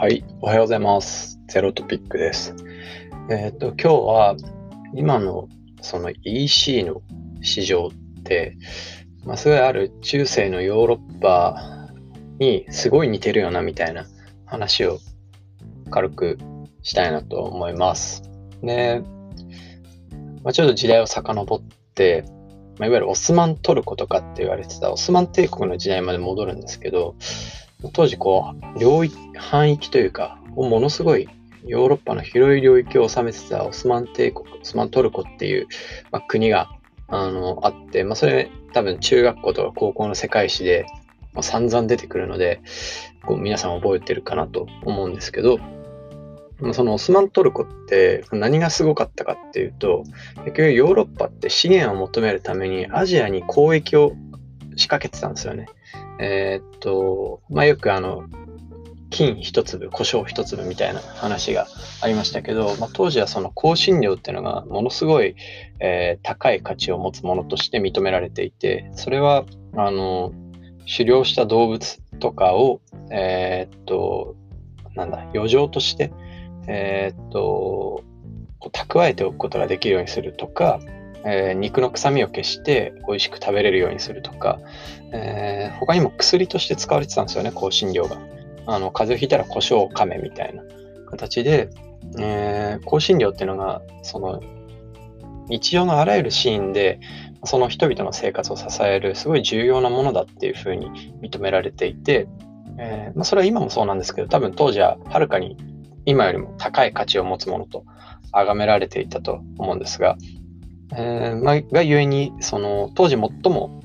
はい、おはようございます。ゼロトピックです。えっ、ー、と、今日は今のその EC の市場って、まあ、すごいある中世のヨーロッパにすごい似てるよなみたいな話を軽くしたいなと思います。で、まあ、ちょっと時代を遡って、まあ、いわゆるオスマントルコとかって言われてたオスマン帝国の時代まで戻るんですけど、当時こう、領域、範囲というか、ものすごいヨーロッパの広い領域を治めてたオスマン帝国、オスマントルコっていう、まあ、国があのあって、まあ、それ多分中学校とか高校の世界史で、まあ、散々出てくるので、こう皆さん覚えてるかなと思うんですけど、そのオスマントルコって何がすごかったかっていうと、結局ヨーロッパって資源を求めるためにアジアに交易を仕掛けてたんですよね。えー、っと、まあ、よくあの、金一粒、胡椒一粒みたいな話がありましたけど、まあ、当時はその香辛料っていうのがものすごい、えー、高い価値を持つものとして認められていて、それは、あの、狩猟した動物とかを、えー、っと、なんだ、余剰として、えー、っと、蓄えておくことができるようにするとか、えー、肉の臭みを消して美味しく食べれるようにするとか、えー、他にも薬として使われてたんですよね、香辛料が。あの風邪をひいたら胡椒を噛めみたいな形で、えー、香辛料っていうのが、その日常のあらゆるシーンで、その人々の生活を支えるすごい重要なものだっていうふうに認められていて、えー、まあ、それは今もそうなんですけど、多分当時ははるかに今よりも高い価値を持つものと崇められていたと思うんですが、えー、まあ、がゆえに、その当時最も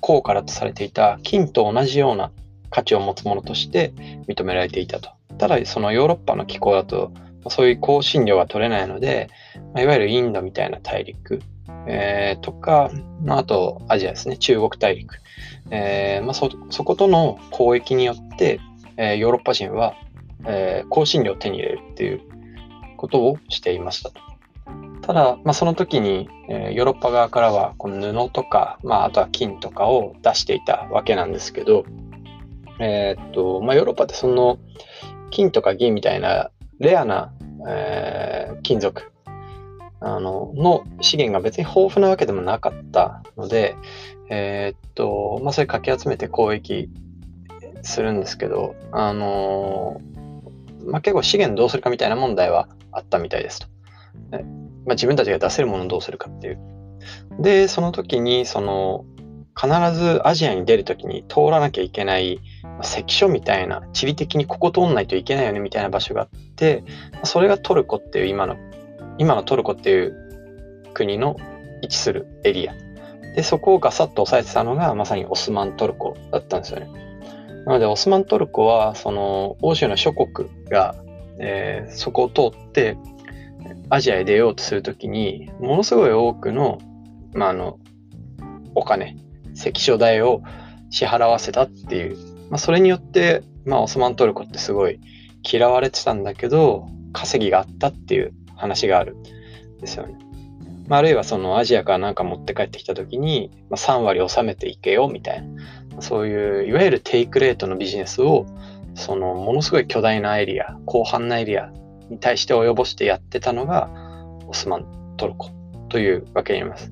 高価だとされていた金と同じような価値を持つものとして認められていたと。ただ、そのヨーロッパの気候だと、そういう香辛料が取れないので、まあ、いわゆるインドみたいな大陸、えー、とか、まあ、あとアジアですね、中国大陸、えーまあそ、そことの交易によって、えー、ヨーロッパ人は、えー、香辛料を手に入れるっていうことをしていましたと。ただ、まあ、その時に、えー、ヨーロッパ側からはこの布とか、まあ、あとは金とかを出していたわけなんですけど、えー、っと、まあ、ヨーロッパってその金とか銀みたいなレアな、えー、金属あのの資源が別に豊富なわけでもなかったので、えー、っと、まあ、それかき集めて交易するんですけど、あのまあ、結構資源どうするかみたいな問題はあったみたいですと。まあ、自分たちが出せるものをどうするかっていう。で、その時に、その、必ずアジアに出る時に通らなきゃいけない、まあ、関所みたいな、地理的にここ通んないといけないよねみたいな場所があって、それがトルコっていう今の、今のトルコっていう国の位置するエリア。で、そこをガサッと押さえてたのがまさにオスマントルコだったんですよね。なので、オスマントルコは、その、欧州の諸国が、えー、そこを通って、アジアへ出ようとするときに、ものすごい多くの、まあ、あの、お金、関所代を支払わせたっていう、まあ、それによって、まあ、オスマントルコってすごい嫌われてたんだけど、稼ぎがあったっていう話があるんですよね。まあ、あるいはそのアジアからなんか持って帰ってきた時に、まあ、3割納めていけよみたいな、そういういわゆるテイクレートのビジネスを、そのものすごい巨大なエリア、広範なエリアに対して及ぼしてやってたのがオスマントルコというわけになります。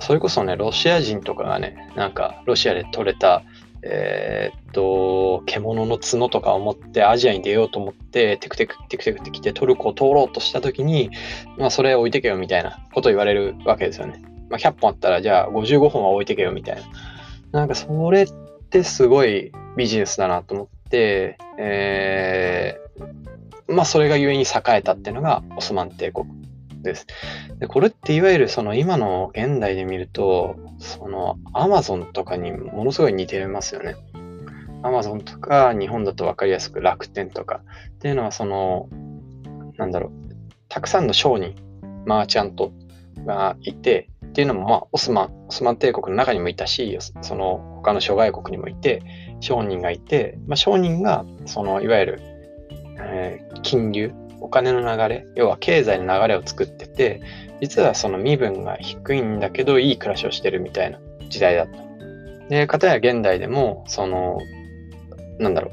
それこそね、ロシア人とかがね、なんかロシアで取れた、えー、っと、獣の角とかを持ってアジアに出ようと思って、テクテクテクテクって来てトルコを通ろうとした時に、まあそれ置いてけよみたいなこと言われるわけですよね。まあ100本あったらじゃあ55本は置いてけよみたいな。なんかそれってすごいビジネスだなと思って、えー、まあ、それが故に栄えたっていうのがオスマン帝国です。でこれっていわゆるその今の現代で見ると、そのアマゾンとかにものすごい似てますよね。アマゾンとか日本だと分かりやすく楽天とかっていうのはその、なんだろう、たくさんの商人、マーチャントがいて、っていうのも、まあ、オスマン、オスマン帝国の中にもいたし、その他の諸外国にもいて、商人がいて、まあ、商人が、そのいわゆるえー、金流、お金の流れ、要は経済の流れを作ってて、実はその身分が低いんだけど、いい暮らしをしてるみたいな時代だった。で、かたや現代でも、その、なんだろ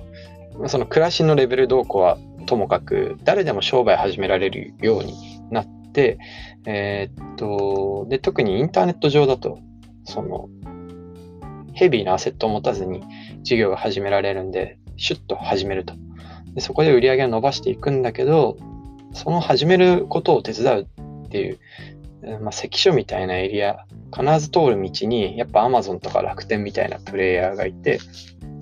う、その暮らしのレベルどうこうはともかく誰でも商売始められるようになって、えー、っと、で、特にインターネット上だと、その、ヘビーなアセットを持たずに事業が始められるんで、シュッと始めると。でそこで売り上げを伸ばしていくんだけど、その始めることを手伝うっていう、まあ、関所みたいなエリア、必ず通る道に、やっぱ Amazon とか楽天みたいなプレイヤーがいて、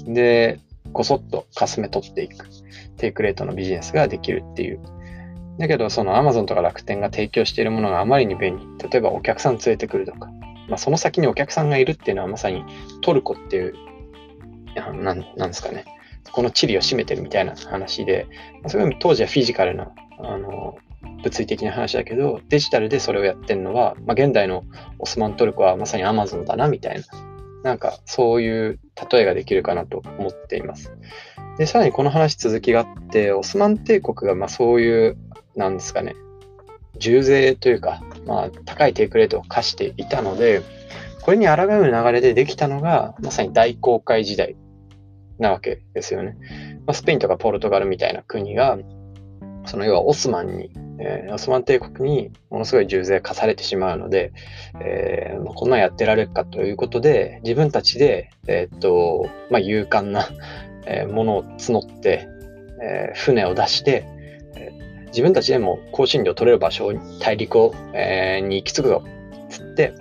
で、こそっとかすめ取っていく、テイクレートのビジネスができるっていう。だけど、その Amazon とか楽天が提供しているものがあまりに便利。例えばお客さん連れてくるとか、まあ、その先にお客さんがいるっていうのはまさにトルコっていう、なん、なんですかね。この地理を占めてるみたいな話で、それは当時はフィジカルな、あの、物理的な話だけど、デジタルでそれをやってるのは、まあ、現代のオスマントルコはまさに Amazon だなみたいななんかそういう例えができるかなと思っています。で、さらにこの話続きがあって、オスマン帝国がまあそういう、なんですかね、重税というか、まあ高いテイクレートを課していたので、これに抗う流れでできたのが、まさに大航海時代なわけですよね。まあ、スペインとかポルトガルみたいな国が、その要はオスマンにえー、オスマン帝国にものすごい重税課されてしまうので、えー、こんなんやってられるかということで、自分たちで、えー、っと、まあ、勇敢な、えものを募って、え船を出して、え自分たちでも香辛料取れる場所、大陸を、えに行き着くぞ、つって、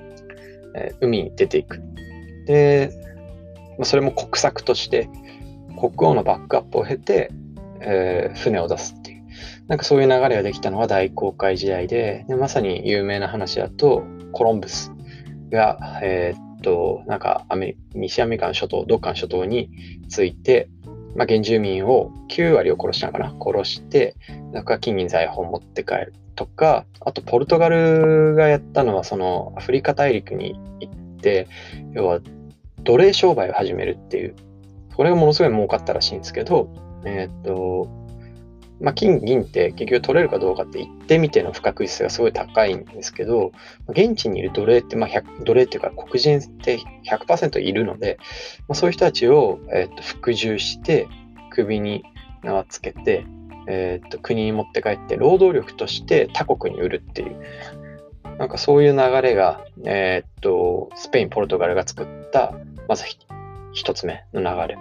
え海に出ていく。で、ま、それも国策として、国王のバックアップを経て、え船を出すっていう。なんかそういう流れができたのは大航海時代で、でまさに有名な話だと、コロンブスが、えー、っと、なんかアメ西アメリカの諸島、どっかの諸島について、まあ、原住民を9割を殺したのかな？殺して、なんか金銀財宝を持って帰るとか、あとポルトガルがやったのは、そのアフリカ大陸に行って、要は奴隷商売を始めるっていう、これがものすごい儲かったらしいんですけど、えー、っと、まあ、金、銀って結局取れるかどうかって行ってみての不確実性がすごい高いんですけど、現地にいる奴隷って、まあ、奴隷っていうか黒人って100%いるので、まあ、そういう人たちを、えー、と服従して、首に縄つけて、えー、と国に持って帰って労働力として他国に売るっていう、なんかそういう流れが、えっ、と、スペイン、ポルトガルが作った、まず一つ目の流れ。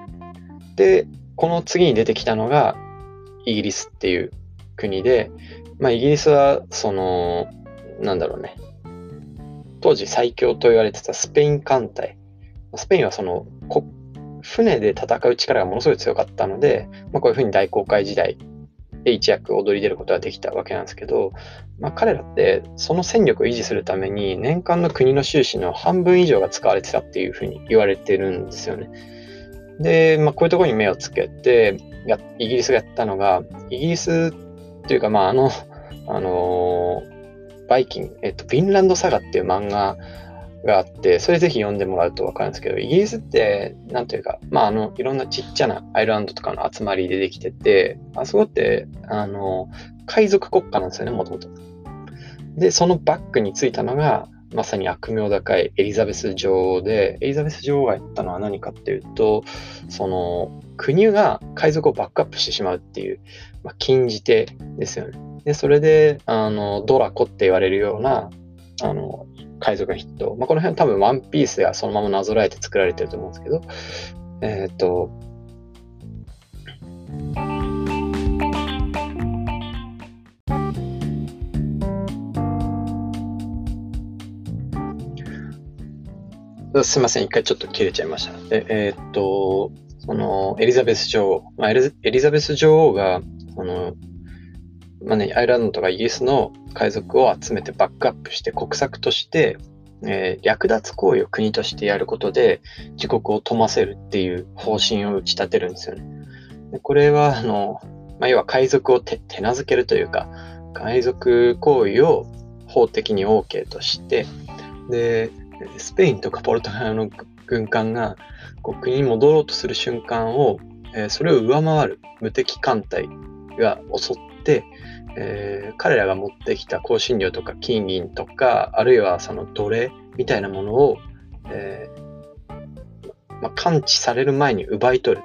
で、この次に出てきたのが、イギリスっていう国で、まあ、イギリスは、その、なんだろうね、当時最強と言われてたスペイン艦隊。スペインはその、船で戦う力がものすごい強かったので、まあ、こういうふうに大航海時代で一躍踊り出ることができたわけなんですけど、まあ、彼らってその戦力を維持するために年間の国の収支の半分以上が使われてたっていうふうに言われてるんですよね。で、まあ、こういうところに目をつけて、イギリスがやったのが、イギリスっていうか、まあ、あの、あの、バイキング、えっと、フィンランドサガっていう漫画があって、それぜひ読んでもらうとわかるんですけど、イギリスって、なんというか、まあ、あの、いろんなちっちゃなアイルランドとかの集まりでできてて、あそこって、あの、海賊国家なんですよね、もともと。で、そのバックについたのが、まさに悪名高いエリザベス女王で、エリザベス女王がやったのは何かっていうと、その国が海賊をバックアップしてしまうっていう、まあ、禁じ手ですよね。で、それで、あの、ドラコって言われるような、あの、海賊のヒット。まあ、この辺多分ワンピースがそのままなぞらえて作られてると思うんですけど、えっ、と、すみません、一回ちょっと切れちゃいました。ええー、っと、その、エリザベス女王、まあ、エリザベス女王が、その、まあね、アイランドとかイギリスの海賊を集めてバックアップして国策として、えー、略奪行為を国としてやることで自国を富ませるっていう方針を打ち立てるんですよね。でこれは、あの、まあ、要は海賊を手なずけるというか、海賊行為を法的に OK として、で、スペインとかポルトガルの軍艦がこう国に戻ろうとする瞬間を、えー、それを上回る無敵艦隊が襲って、えー、彼らが持ってきた香辛料とか金銀とかあるいはその奴隷みたいなものを、えーまあ、感知される前に奪い取る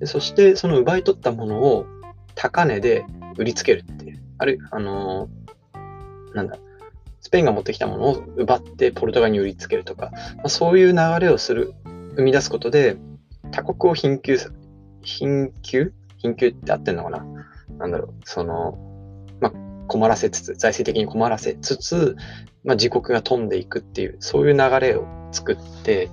でそしてその奪い取ったものを高値で売りつけるっていう。ある、あのー、なんだ、スペインが持ってきたものを奪ってポルトガルに売りつけるとか、まあ、そういう流れをする、生み出すことで、他国を貧窮、貧窮？貧窮って合ってんのかな？なんだろう、その、困らせつつ、財政的に困らせつつ、まあ、自国が飛んでいくっていう、そういう流れを作って、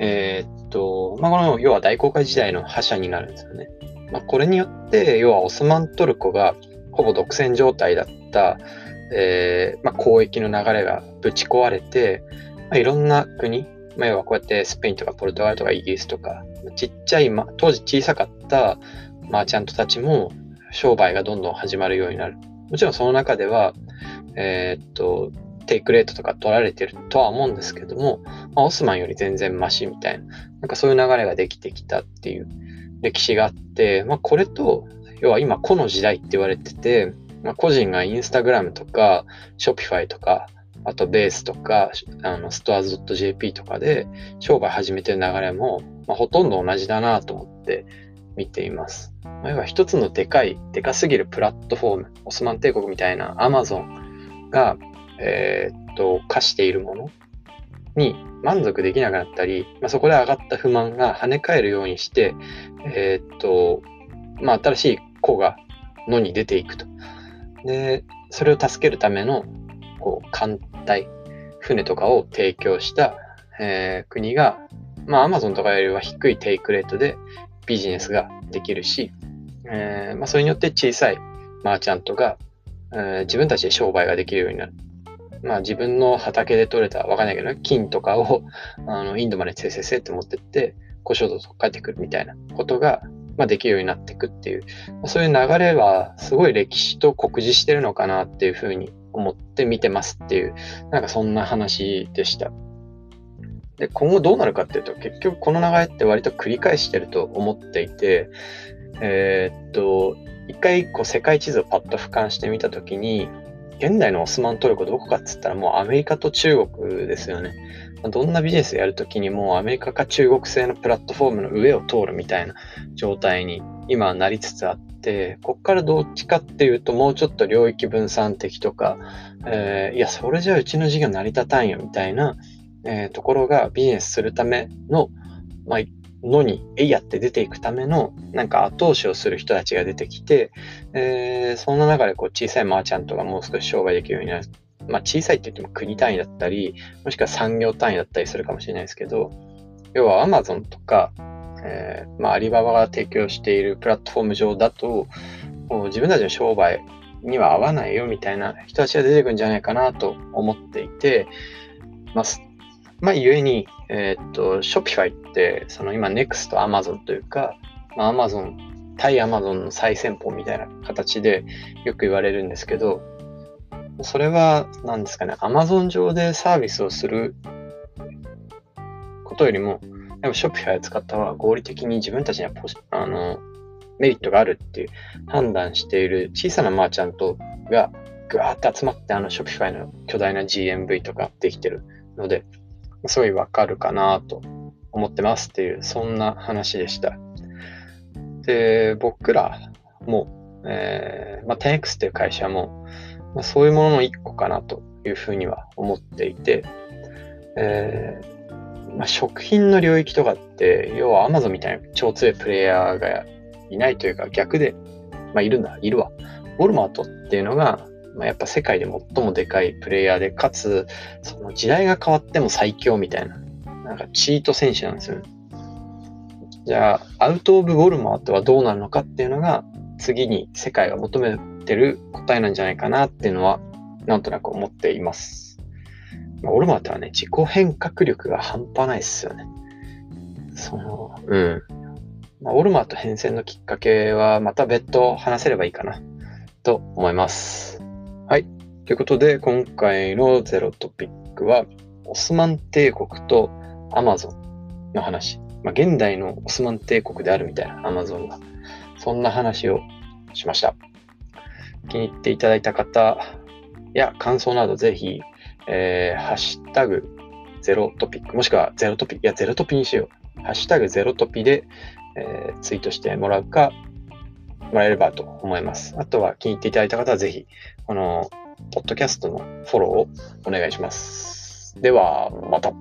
えー、っと、まあ、この、要は大航海時代の覇者になるんですよね。まあ、これによって、要はオスマントルコがほぼ独占状態だった、えー、まあ、交易の流れがぶち壊れて、まあ、いろんな国、まあ、要はこうやってスペインとかポルトガルとかイギリスとか、ちっちゃい、ま、当時小さかったマーチャントたちも商売がどんどん始まるようになる。もちろんその中では、えー、っと、テイクレートとか取られてるとは思うんですけども、まあ、オスマンより全然マシみたいな、なんかそういう流れができてきたっていう歴史があって、まあ、これと、要は今、個の時代って言われてて、まあ、個人がインスタグラムとか、ショピファイとか、あとベースとか、あのストアーズ .jp とかで商売始めてる流れも、まあ、ほとんど同じだなと思って見ています。要は一つのでかい、でかすぎるプラットフォーム、オスマン帝国みたいなアマゾンが、えー、っと、課しているものに満足できなくなったり、まあ、そこで上がった不満が跳ね返るようにして、えー、っと、まあ、新しい子が野に出ていくと。で、それを助けるための、こう、艦隊、船とかを提供した、えー、国が、まあ、アマゾンとかよりは低いテイクレートでビジネスができるし、えー、まあ、それによって小さいマーチャントが、えー、自分たちで商売ができるようになる。まあ自分の畑で採れた、わかんないけど、ね金とかをあのインドまでせせせって持ってって、故障度と帰ってくるみたいなことが、まあ、できるようになっていくっていう、まあ、そういう流れはすごい歴史と酷似してるのかなっていうふうに思って見てますっていう、なんかそんな話でした。で、今後どうなるかっていうと、結局この流れって割と繰り返してると思っていて、えー、っと、一回こう世界地図をパッと俯瞰してみたときに、現代のオスマントルコどこかっつったらもうアメリカと中国ですよね。どんなビジネスやるときにもアメリカか中国製のプラットフォームの上を通るみたいな状態に今はなりつつあって、こっからどっちかっていうともうちょっと領域分散的とか、えー、いや、それじゃあうちの事業成り立たんよみたいな、えー、ところがビジネスするための、まあ、のに、えいやって出ていくための、なんか後押しをする人たちが出てきて、えー、そんな中でこう小さいマーチャントがもう少し商売できるようになる。まあ小さいって言っても国単位だったり、もしくは産業単位だったりするかもしれないですけど、要は Amazon とか、えー、まあ、アリババが提供しているプラットフォーム上だと、自分たちの商売には合わないよみたいな人たちが出てくるんじゃないかなと思っていて、まあ、まあ、ゆえに、えー、っと、Shopify って、その今 NEXT Amazon というか、まあ、Amazon、対 Amazon の最先鋒みたいな形でよく言われるんですけど、それは、何ですかね、Amazon 上でサービスをすることよりも、でも Shopify を使った方が合理的に自分たちにはポあのメリットがあるっていう判断している小さなマーチャントがぐわーって集まってあの Shopify の巨大な GMV とかできてるので、すごいわかるかなと思ってますっていう、そんな話でした。で、僕らも、えー、まあ、10X っていう会社も、まあ、そういうものの一個かなというふうには思っていて、えー、まあ、食品の領域とかって、要は Amazon みたいな超強いプレイヤーがいないというか逆で、まあ、いるんだ、いるわ。ウォルマートっていうのが、まあ、やっぱ世界で最もでかいプレイヤーで、かつ、その時代が変わっても最強みたいな、なんかチート選手なんですよね。じゃあ、アウト・オブ・ウォルマートはどうなるのかっていうのが、次に世界が求めてる答えなんじゃないかなっていうのは、なんとなく思っています。まあ、ウォルマートはね、自己変革力が半端ないっすよね。その、うん。まあ、ウォルマート変遷のきっかけは、また別途話せればいいかな、と思います。ということで、今回のゼロトピックは、オスマン帝国とアマゾンの話。まあ、現代のオスマン帝国であるみたいな、アマゾンが。そんな話をしました。気に入っていただいた方や感想などぜひ、えー、ハッシュタグゼロトピック、もしくはゼロトピ、いや、ゼロトピにしよう。ハッシュタグゼロトピで、えー、ツイートしてもらうか、もらえればと思います。あとは気に入っていただいた方はぜひ、この、ポッドキャストのフォローをお願いします。では、また。